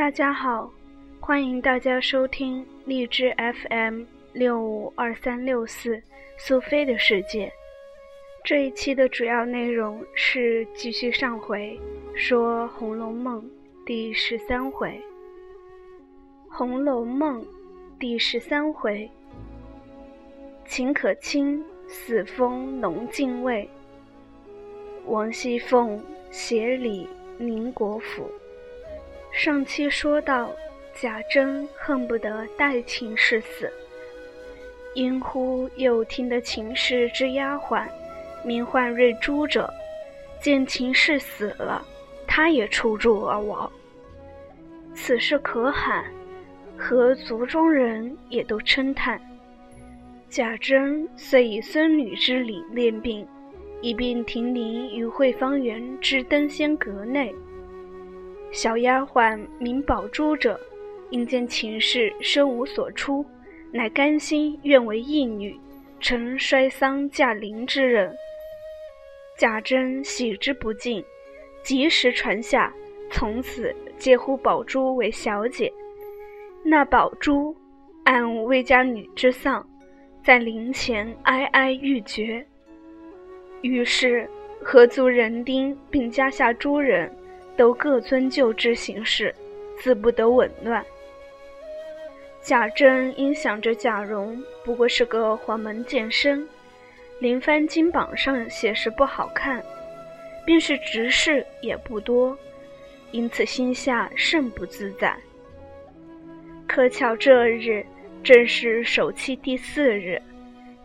大家好，欢迎大家收听荔枝 FM 六五二三六四苏菲的世界。这一期的主要内容是继续上回说《红楼梦》第十三回，《红楼梦》第十三回，秦可卿死封龙禁尉，王熙凤协理宁国府。上期说到，贾珍恨不得代秦氏死，因乎又听得秦氏之丫鬟名唤瑞珠者，见秦氏死了，他也出柱而亡。此事可罕，和族中人也都称叹。贾珍遂以孙女之礼练病，一并停灵于会芳园之登仙阁内。小丫鬟名宝珠者，因见秦氏身无所出，乃甘心愿为义女，承衰丧嫁邻之人。贾珍喜之不尽，及时传下，从此皆呼宝珠为小姐。那宝珠按魏家女之丧，在灵前哀哀欲绝。于是合族人丁并家下诸人。都各遵旧制行事，自不得紊乱。贾珍因想着贾蓉不过是个黄门剑生，林番金榜上写实不好看，便是执事也不多，因此心下甚不自在。可巧这日正是首期第四日，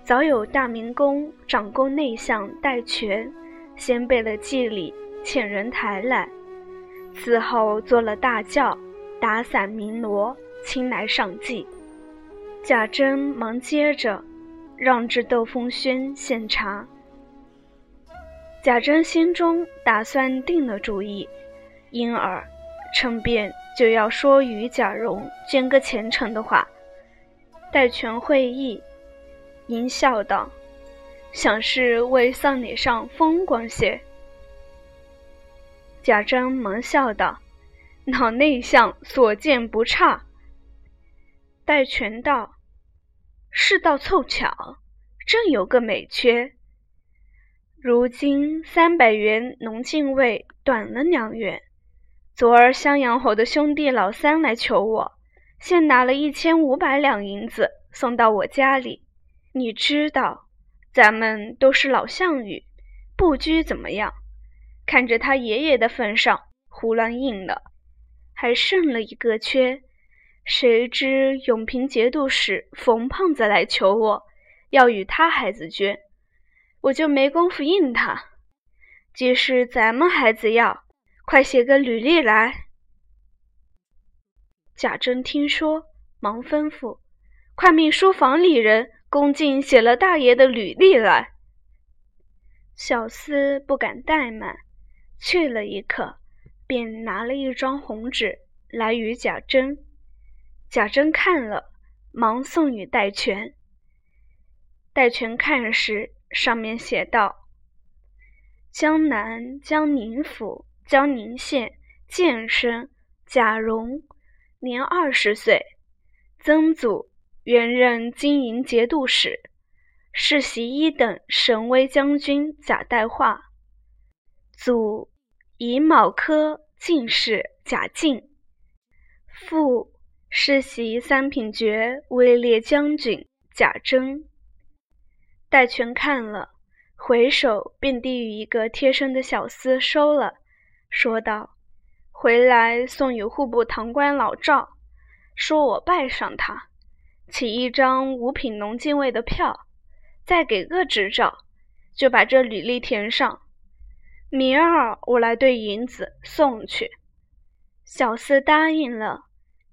早有大明宫长宫内相戴荃先备了祭礼，遣人抬来。此后做了大轿，打伞鸣锣，亲来上祭。贾珍忙接着，让至窦风轩献茶。贾珍心中打算定了主意，因而趁便就要说与贾蓉捐个前程的话。戴荃会意，淫笑道：“想是为丧礼上风光些。”贾珍忙笑道：“老内相所见不差。”戴荃道：“事到凑巧，正有个美缺。如今三百元农进位短了两元。昨儿襄阳侯的兄弟老三来求我，现拿了一千五百两银子送到我家里。你知道，咱们都是老项羽，不拘怎么样。”看着他爷爷的份上，胡乱应了，还剩了一个缺。谁知永平节度使冯胖子来求我，要与他孩子捐，我就没工夫应他。即是咱们孩子要，快写个履历来。贾珍听说，忙吩咐，快命书房里人恭敬写了大爷的履历来。小厮不敢怠慢。去了一刻，便拿了一张红纸来与贾珍。贾珍看了，忙送与戴荃。戴荃看时，上面写道：“江南江宁府江宁县建生贾蓉，年二十岁，曾祖原任金营节度使，世袭一等神威将军贾代化。”祖乙卯科进士贾敬，父世袭三品爵位列将军贾珍。戴荃看了，回首便递与一个贴身的小厮收了，说道：“回来送与户部堂官老赵，说我拜上他，起一张五品农进位的票，再给个执照，就把这履历填上。”明儿我来兑银子送去，小厮答应了，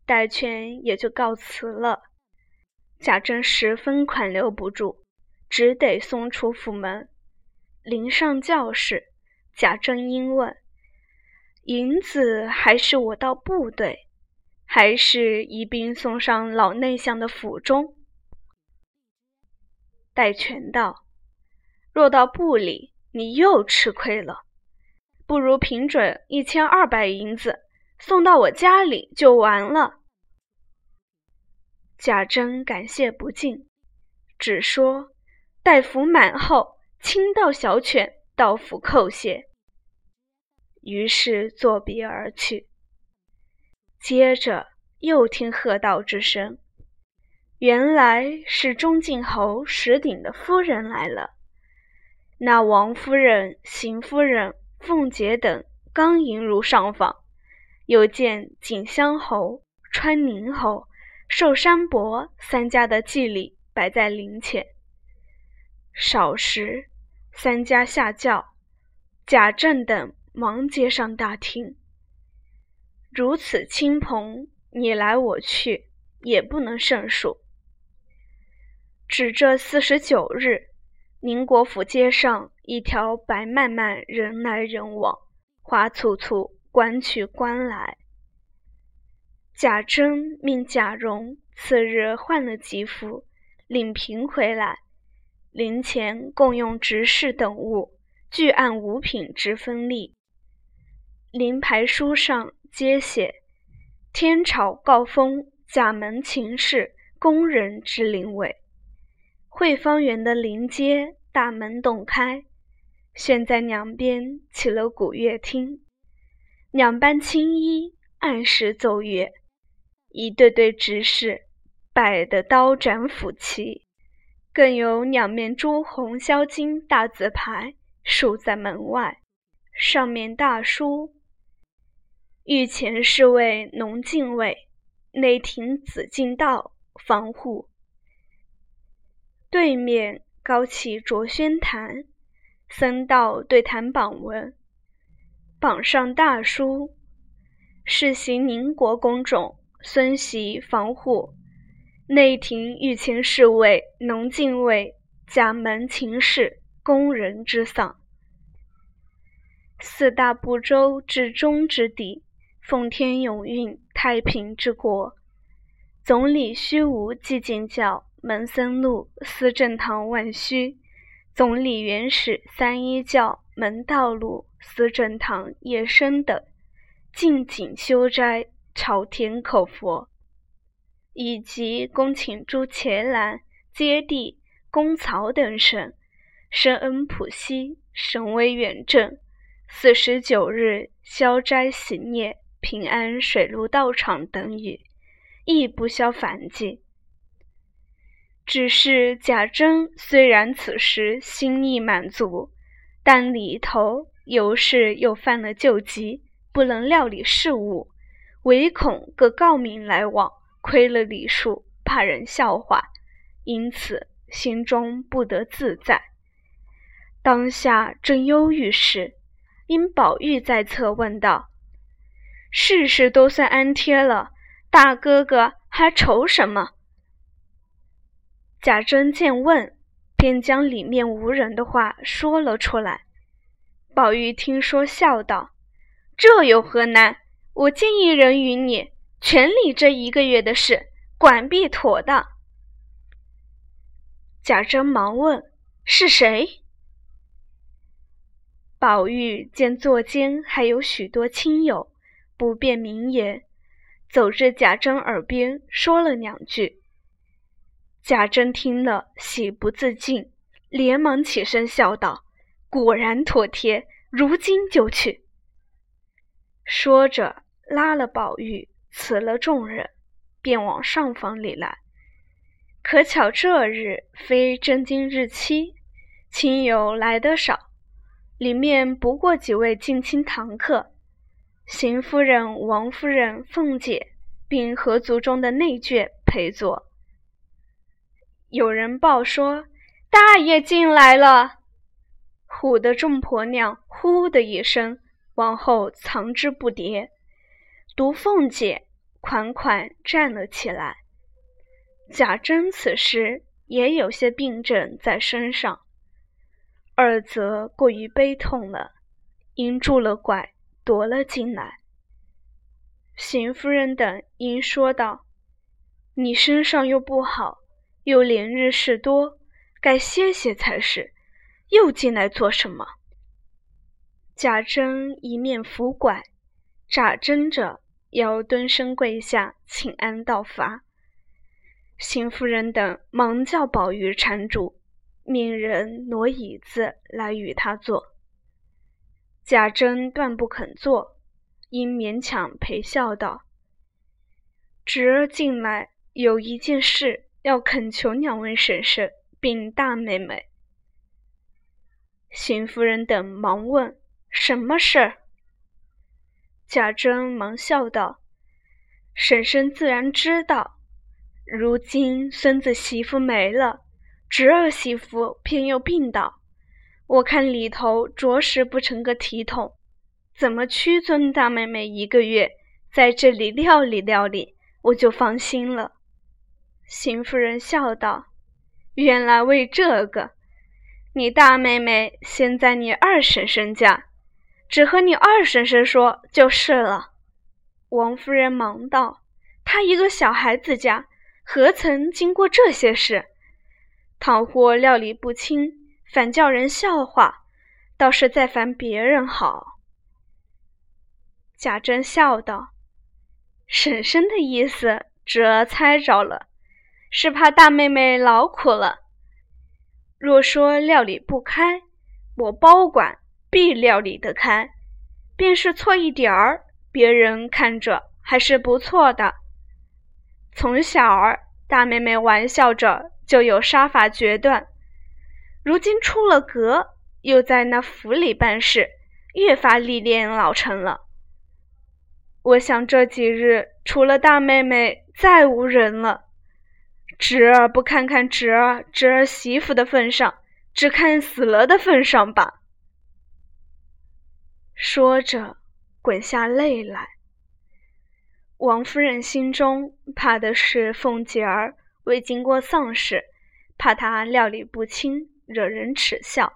戴荃也就告辞了。贾珍十分款留不住，只得送出府门。临上轿室，贾珍因问：“银子还是我到部队，还是一并送上老内相的府中？”戴荃道：“若到部里，你又吃亏了。”不如平准一千二百银子送到我家里就完了。贾珍感谢不尽，只说：“待服满后，亲到小犬到府叩谢。”于是作别而去。接着又听喝道之声，原来是钟敬侯石鼎的夫人来了。那王夫人、邢夫人、凤姐等刚迎入上房，又见锦香侯、川宁侯。寿山伯三家的祭礼摆在灵前。少时，三家下轿，贾政等忙接上大厅。如此亲朋，你来我去，也不能胜数。只这四十九日，宁国府街上一条白漫漫，人来人往，花簇簇，官去官来。贾珍命贾蓉次日换了吉服，领平回来，灵前共用执事等物，俱按五品之分例。灵牌书上皆写：天朝告封贾门秦氏宫人之灵位。惠芳园的临街大门洞开，悬在两边起了古乐厅，两班青衣按时奏乐。一对对执事摆的刀斩斧齐，更有两面朱红镶金大字牌竖在门外，上面大书：“御前侍卫农禁卫，内廷紫禁道防护。”对面高起卓宣坛，僧道对谈榜文，榜上大书：“世行宁国公种。”孙袭防护，内廷御前侍卫农禁卫甲门秦氏宫人之丧。四大部洲至中之地，奉天永运太平之国。总理虚无寂静教门僧路司正堂万虚，总理元始三一教门道路司正堂叶生等，静景修斋。朝天口佛，以及恭请诸伽蓝、揭谛、公曹等神，深恩普西，神威远镇。四十九日消灾洗孽，平安水陆道场等语，亦不消反记。只是贾珍虽然此时心意满足，但里头有事又犯了旧疾，不能料理事务。唯恐各诰命来往，亏了礼数，怕人笑话，因此心中不得自在。当下正忧郁时，因宝玉在侧问道：“事事都算安贴了，大哥哥还愁什么？”贾珍见问，便将里面无人的话说了出来。宝玉听说，笑道：“这有何难？”我见一人与你全理这一个月的事，管必妥当。贾珍忙问：“是谁？”宝玉见座间还有许多亲友，不便明言，走至贾珍耳边说了两句。贾珍听了，喜不自禁，连忙起身笑道：“果然妥帖，如今就去。”说着。拉了宝玉，辞了众人，便往上房里来。可巧这日非正经日期，亲友来得少，里面不过几位近亲堂客，邢夫人、王夫人、凤姐，并合族中的内眷陪坐。有人报说大爷进来了，唬得众婆娘呼的一声，往后藏之不迭。独凤姐款款站了起来。贾珍此时也有些病症在身上，二则过于悲痛了，因拄了拐踱了进来。邢夫人等因说道：“你身上又不好，又连日事多，该歇歇才是，又进来做什么？”贾珍一面扶拐，眨睁着。要蹲身跪下请安道罚。邢夫人等忙叫宝玉搀住，命人挪椅子来与他坐。贾珍断不肯坐，因勉强陪笑道：“侄儿进来有一件事要恳求两位婶婶并大妹妹。”邢夫人等忙问：“什么事儿？”贾珍忙笑道：“婶婶自然知道。如今孙子媳妇没了，侄儿媳妇偏又病倒，我看里头着实不成个体统。怎么屈尊大妹妹一个月在这里料理料理，我就放心了。”邢夫人笑道：“原来为这个。你大妹妹先在你二婶婶家。”只和你二婶婶说就是了。王夫人忙道：“她一个小孩子家，何曾经过这些事？倘或料理不清，反叫人笑话，倒是再烦别人好。”贾珍笑道：“婶婶的意思，侄儿猜着了，是怕大妹妹劳苦了。若说料理不开，我包管。”必料理得开，便是错一点儿，别人看着还是不错的。从小儿大妹妹玩笑着就有杀法决断，如今出了阁，又在那府里办事，越发历练老成了。我想这几日除了大妹妹，再无人了。侄儿不看看侄儿侄儿媳妇的份上，只看死了的份上吧。说着，滚下泪来。王夫人心中怕的是凤姐儿未经过丧事，怕她料理不清，惹人耻笑。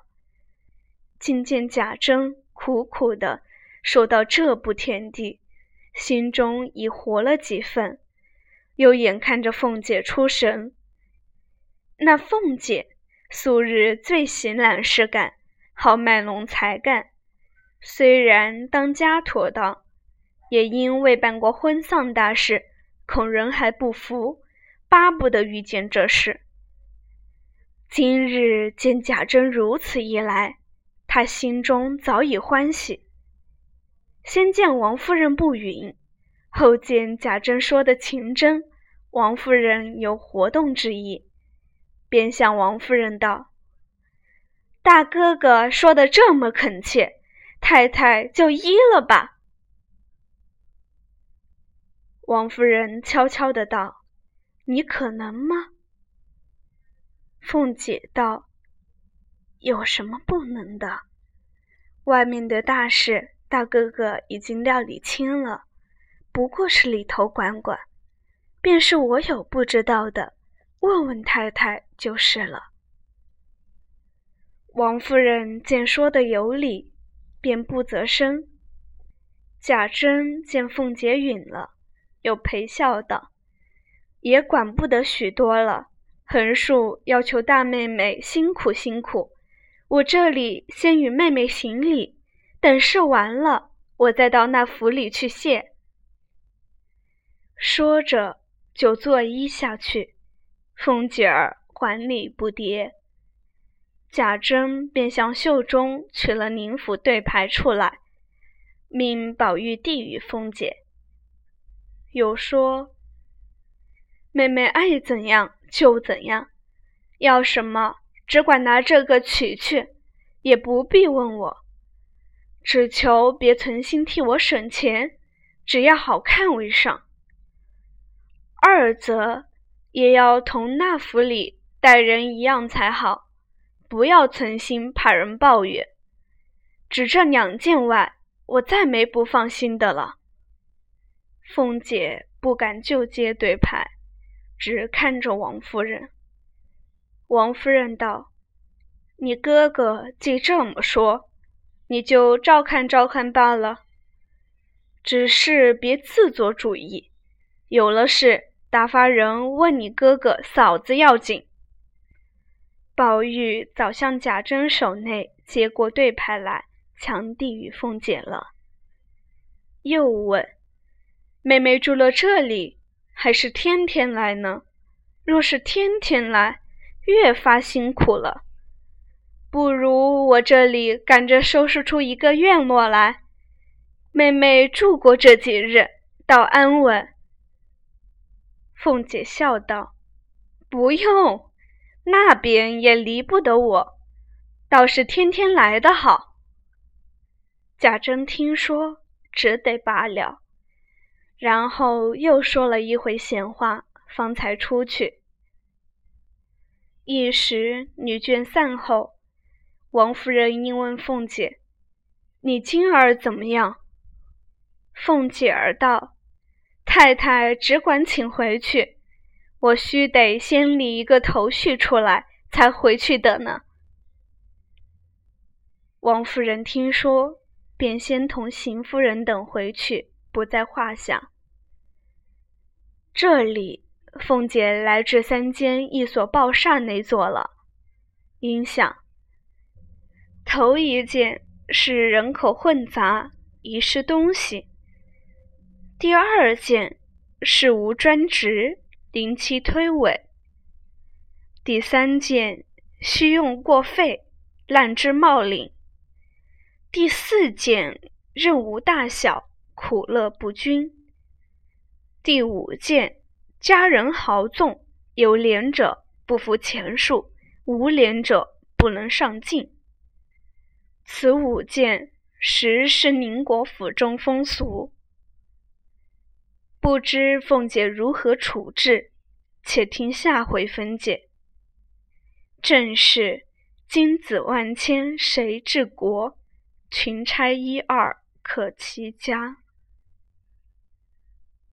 今见贾珍苦苦的说到这步田地，心中已活了几分。又眼看着凤姐出神，那凤姐素日最喜揽事干，好卖弄才干。虽然当家妥当，也因未办过婚丧大事，恐人还不服，巴不得遇见这事。今日见贾珍如此一来，他心中早已欢喜。先见王夫人不允，后见贾珍说的情真，王夫人有活动之意，便向王夫人道：“大哥哥说的这么恳切。”太太就依了吧。王夫人悄悄的道：“你可能吗？”凤姐道：“有什么不能的？外面的大事，大哥哥已经料理清了，不过是里头管管。便是我有不知道的，问问太太就是了。”王夫人见说的有理。便不择声。贾珍见凤姐允了，又陪笑道：“也管不得许多了，横竖要求大妹妹辛苦辛苦。我这里先与妹妹行礼，等事完了，我再到那府里去谢。”说着就作揖下去。凤姐儿还礼不迭。贾珍便向袖中取了宁府对牌出来，命宝玉递与凤姐。又说：“妹妹爱怎样就怎样，要什么只管拿这个取去，也不必问我。只求别存心替我省钱，只要好看为上。二则也要同那府里待人一样才好。”不要存心怕人抱怨，只这两件外，我再没不放心的了。凤姐不敢就接对牌，只看着王夫人。王夫人道：“你哥哥既这么说，你就照看照看罢了。只是别自作主意，有了事打发人问你哥哥嫂子要紧。”宝玉早向贾珍手内接过对牌来，强递与凤姐了。又问：“妹妹住了这里，还是天天来呢？若是天天来，越发辛苦了。不如我这里赶着收拾出一个院落来，妹妹住过这几日，倒安稳。凤姐笑道：“不用，那边也离不得我，倒是天天来的好。”贾珍听说，只得罢了。然后又说了一回闲话，方才出去。一时女眷散后，王夫人应问凤姐：“你今儿怎么样？”凤姐儿道：“太太只管请回去，我须得先理一个头绪出来，才回去的呢。”王夫人听说，便先同邢夫人等回去。不在话下。这里，凤姐来至三间一所报厦内坐了。因想，头一件是人口混杂，遗失东西；第二件是无专职，临期推诿；第三件需用过费，滥之冒领；第四件任无大小。苦乐不均。第五件，家人豪纵，有廉者不服钱数，无廉者不能上进。此五件实是宁国府中风俗，不知凤姐如何处置，且听下回分解。正是金子万千谁治国？群钗一二可齐家。